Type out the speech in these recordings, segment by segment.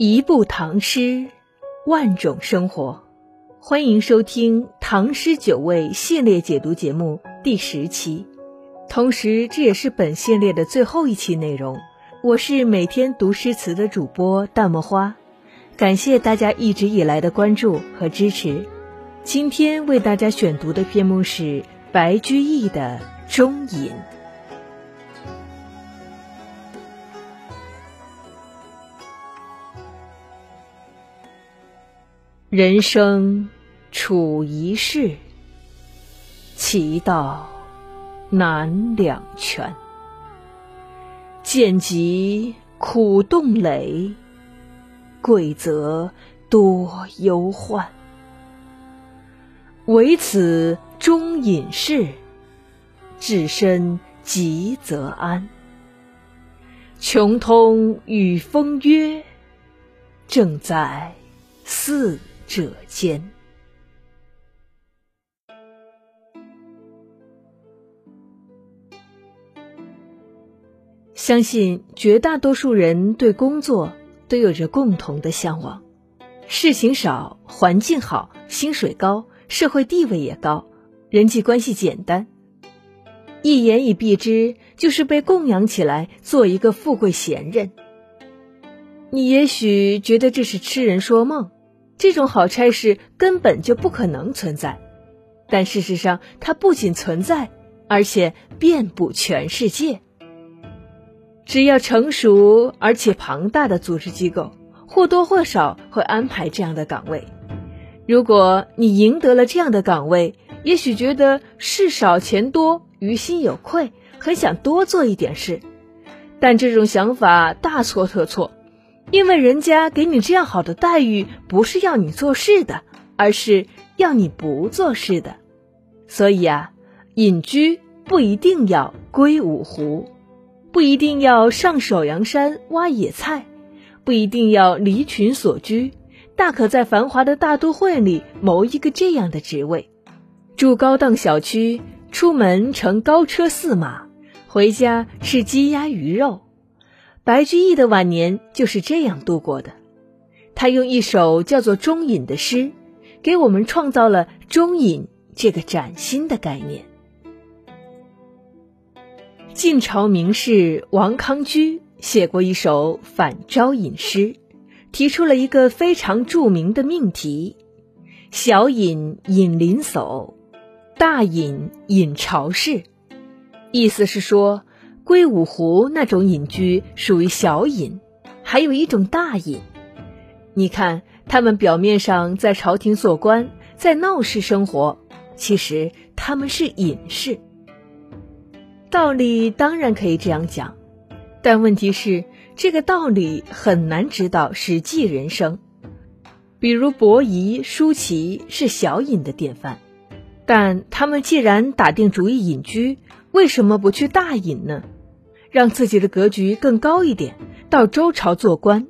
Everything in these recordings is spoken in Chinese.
一部唐诗，万种生活。欢迎收听《唐诗九味》系列解读节目第十期，同时这也是本系列的最后一期内容。我是每天读诗词的主播淡墨花，感谢大家一直以来的关注和支持。今天为大家选读的篇目是白居易的《中隐》。人生处一世，其道难两全。见疾苦动累，贵则多忧患。唯此中隐士，置身极则安。穷通与风约，正在四。者间，相信绝大多数人对工作都有着共同的向往：事情少、环境好、薪水高、社会地位也高、人际关系简单。一言以蔽之，就是被供养起来做一个富贵闲人。你也许觉得这是痴人说梦。这种好差事根本就不可能存在，但事实上，它不仅存在，而且遍布全世界。只要成熟而且庞大的组织机构，或多或少会安排这样的岗位。如果你赢得了这样的岗位，也许觉得事少钱多，于心有愧，很想多做一点事，但这种想法大错特错。因为人家给你这样好的待遇，不是要你做事的，而是要你不做事的。所以啊，隐居不一定要归五湖，不一定要上首阳山挖野菜，不一定要离群所居，大可在繁华的大都会里谋一个这样的职位，住高档小区，出门乘高车驷马，回家吃鸡鸭鱼肉。白居易的晚年就是这样度过的。他用一首叫做《中隐》的诗，给我们创造了“中隐”这个崭新的概念。晋朝名士王康居写过一首反招隐诗，提出了一个非常著名的命题：“小隐隐林叟，大隐隐巢室。”意思是说。归五湖那种隐居属于小隐，还有一种大隐。你看，他们表面上在朝廷做官，在闹市生活，其实他们是隐士。道理当然可以这样讲，但问题是，这个道理很难指导实际人生。比如伯夷、叔齐是小隐的典范，但他们既然打定主意隐居，为什么不去大隐呢？让自己的格局更高一点，到周朝做官，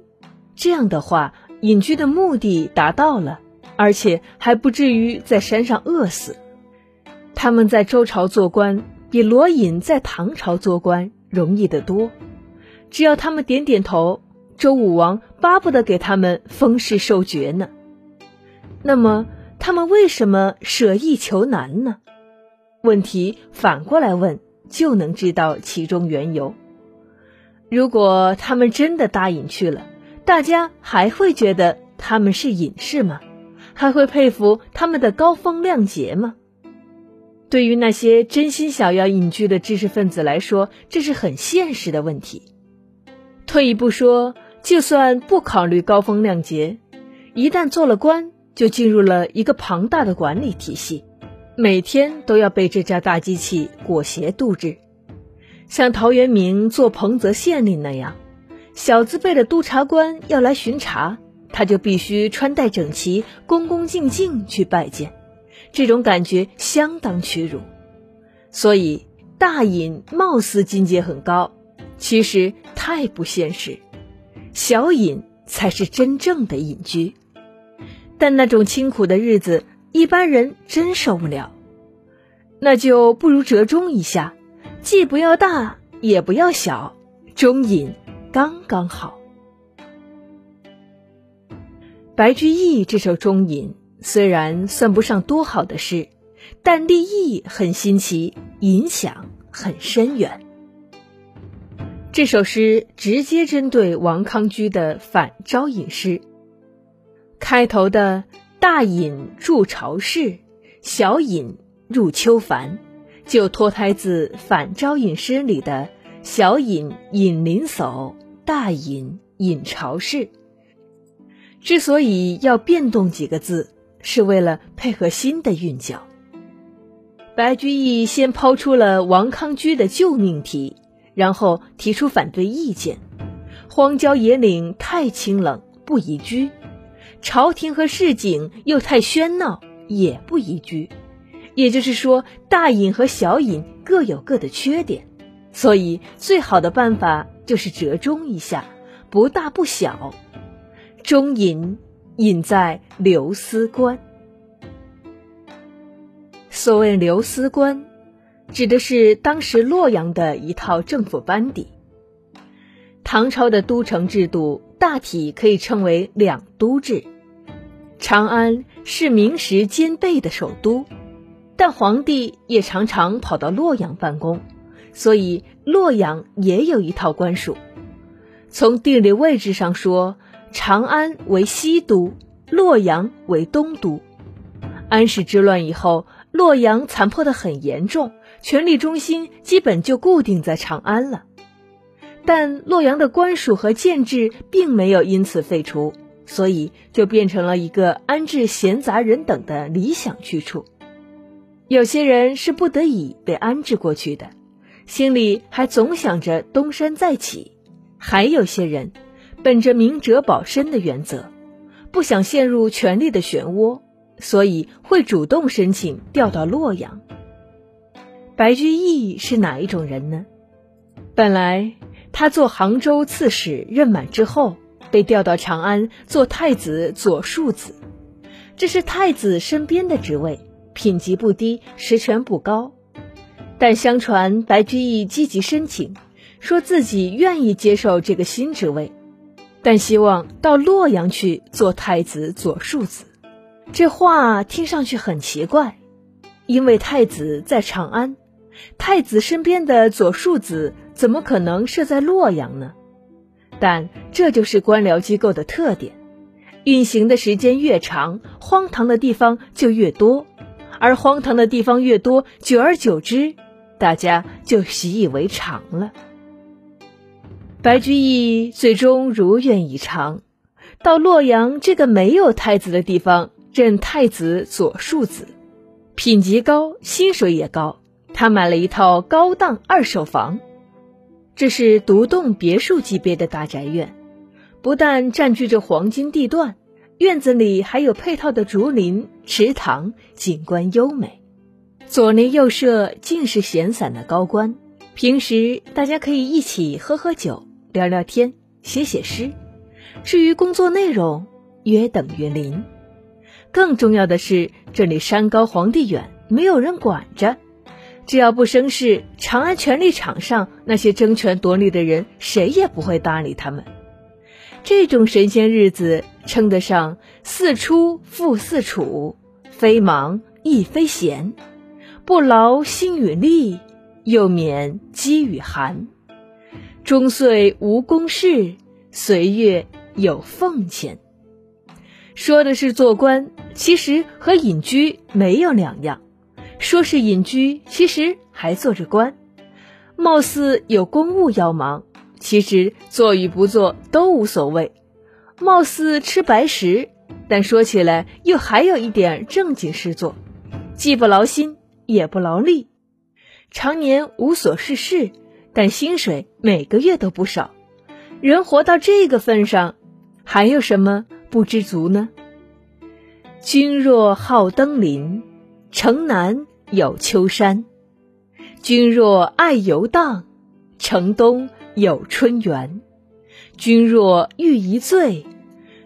这样的话，隐居的目的达到了，而且还不至于在山上饿死。他们在周朝做官，比罗隐在唐朝做官容易得多。只要他们点点头，周武王巴不得给他们封谥受爵呢。那么，他们为什么舍易求难呢？问题反过来问。就能知道其中缘由。如果他们真的答应去了，大家还会觉得他们是隐士吗？还会佩服他们的高风亮节吗？对于那些真心想要隐居的知识分子来说，这是很现实的问题。退一步说，就算不考虑高风亮节，一旦做了官，就进入了一个庞大的管理体系。每天都要被这家大机器裹挟度日，像陶渊明做彭泽县令那样，小字辈的督察官要来巡查，他就必须穿戴整齐、恭恭敬敬去拜见，这种感觉相当屈辱。所以，大隐貌似境界很高，其实太不现实，小隐才是真正的隐居。但那种清苦的日子。一般人真受不了，那就不如折中一下，既不要大，也不要小，中隐刚刚好。白居易这首中隐虽然算不上多好的诗，但立意很新奇，影响很深远。这首诗直接针对王康居的反招隐诗。开头的“大隐入朝室，小隐入秋樊”，就脱胎自反招隐诗里的“小隐隐林叟，大隐隐朝室”。之所以要变动几个字，是为了配合新的韵脚。白居易先抛出了王康居的旧命题。然后提出反对意见，荒郊野岭太清冷，不宜居；朝廷和市井又太喧闹，也不宜居。也就是说，大隐和小隐各有各的缺点，所以最好的办法就是折中一下，不大不小。中隐隐在留司官。所谓留司官。指的是当时洛阳的一套政府班底。唐朝的都城制度大体可以称为两都制。长安是名实兼备的首都，但皇帝也常常跑到洛阳办公，所以洛阳也有一套官署。从地理位置上说，长安为西都，洛阳为东都。安史之乱以后，洛阳残破的很严重。权力中心基本就固定在长安了，但洛阳的官署和建制并没有因此废除，所以就变成了一个安置闲杂人等的理想去处。有些人是不得已被安置过去的，心里还总想着东山再起；还有些人本着明哲保身的原则，不想陷入权力的漩涡，所以会主动申请调到洛阳。白居易是哪一种人呢？本来他做杭州刺史任满之后，被调到长安做太子左庶子，这是太子身边的职位，品级不低，实权不高。但相传白居易积极申请，说自己愿意接受这个新职位，但希望到洛阳去做太子左庶子。这话听上去很奇怪，因为太子在长安。太子身边的左庶子怎么可能设在洛阳呢？但这就是官僚机构的特点，运行的时间越长，荒唐的地方就越多，而荒唐的地方越多，久而久之，大家就习以为常了。白居易最终如愿以偿，到洛阳这个没有太子的地方任太子左庶子，品级高，薪水也高。他买了一套高档二手房，这是独栋别墅级别的大宅院，不但占据着黄金地段，院子里还有配套的竹林、池塘，景观优美。左邻右舍尽是闲散的高官，平时大家可以一起喝喝酒、聊聊天、写写诗。至于工作内容，约等于零。更重要的是，这里山高皇帝远，没有人管着。只要不生事，长安权力场上那些争权夺利的人，谁也不会搭理他们。这种神仙日子称得上四出复四处，非忙亦非闲，不劳心与力，又免饥与寒。终岁无公事，岁月有俸钱。说的是做官，其实和隐居没有两样。说是隐居，其实还做着官，貌似有公务要忙，其实做与不做都无所谓；貌似吃白食，但说起来又还有一点正经事做，既不劳心也不劳力，常年无所事事，但薪水每个月都不少。人活到这个份上，还有什么不知足呢？君若好登临。城南有秋山，君若爱游荡，城东有春园。君若欲一醉，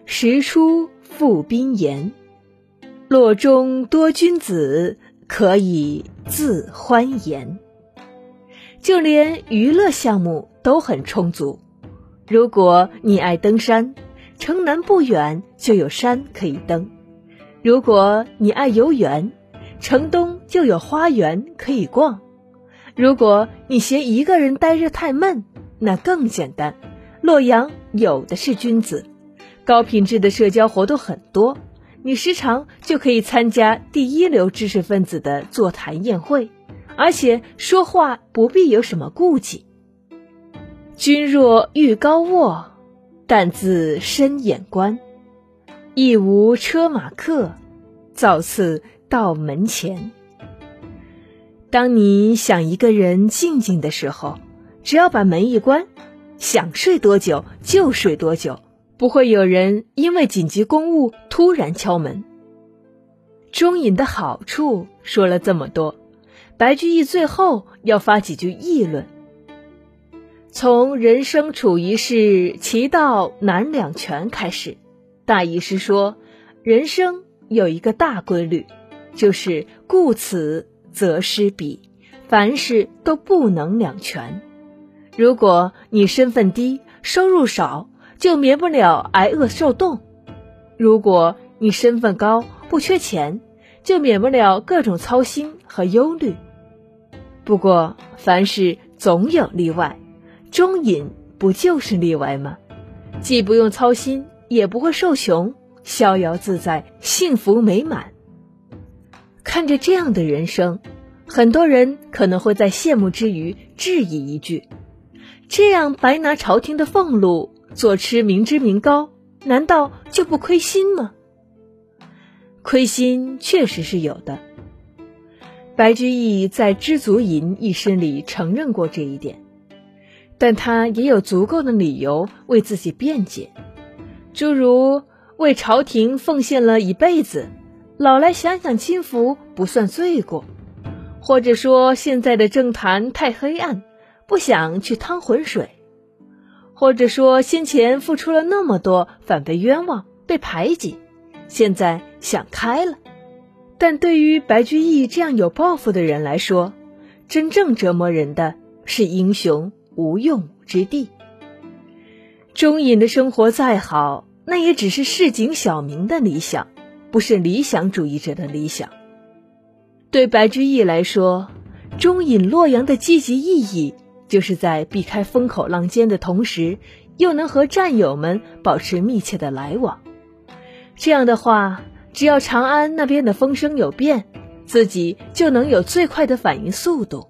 时出赴宾筵。洛中多君子，可以自欢颜。就连娱乐项目都很充足。如果你爱登山，城南不远就有山可以登；如果你爱游园，城东就有花园可以逛；如果你嫌一个人待着太闷，那更简单，洛阳有的是君子，高品质的社交活动很多，你时常就可以参加第一流知识分子的座谈宴会，而且说话不必有什么顾忌。君若欲高卧，但自深眼观，亦无车马客，造次到门前。当你想一个人静静的时候，只要把门一关，想睡多久就睡多久，不会有人因为紧急公务突然敲门。中隐的好处说了这么多，白居易最后要发几句议论。从人生处一世，其道难两全开始。大意是说，人生有一个大规律，就是顾此则失彼，凡事都不能两全。如果你身份低，收入少，就免不了挨饿受冻；如果你身份高，不缺钱，就免不了各种操心和忧虑。不过，凡事总有例外。中隐不就是例外吗？既不用操心，也不会受穷，逍遥自在，幸福美满。看着这样的人生，很多人可能会在羡慕之余质疑一句：这样白拿朝廷的俸禄，坐吃民脂民膏，难道就不亏心吗？亏心确实是有的。白居易在《知足吟》一诗里承认过这一点。但他也有足够的理由为自己辩解，诸如为朝廷奉献了一辈子，老来享享清福不算罪过；或者说现在的政坛太黑暗，不想去趟浑水；或者说先前付出了那么多，反被冤枉、被排挤，现在想开了。但对于白居易这样有抱负的人来说，真正折磨人的是英雄。无用武之地。中隐的生活再好，那也只是市井小民的理想，不是理想主义者的理想。对白居易来说，中隐洛阳的积极意义，就是在避开风口浪尖的同时，又能和战友们保持密切的来往。这样的话，只要长安那边的风声有变，自己就能有最快的反应速度。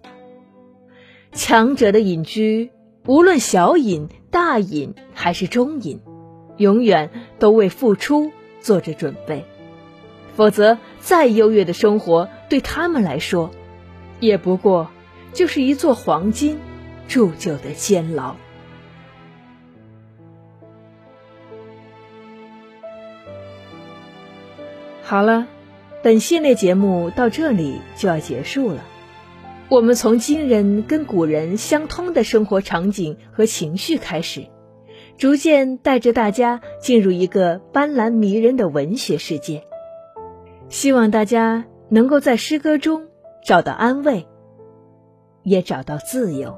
强者的隐居，无论小隐、大隐还是中隐，永远都为付出做着准备。否则，再优越的生活对他们来说，也不过就是一座黄金铸就的监牢。好了，本系列节目到这里就要结束了。我们从今人跟古人相通的生活场景和情绪开始，逐渐带着大家进入一个斑斓迷人的文学世界。希望大家能够在诗歌中找到安慰，也找到自由。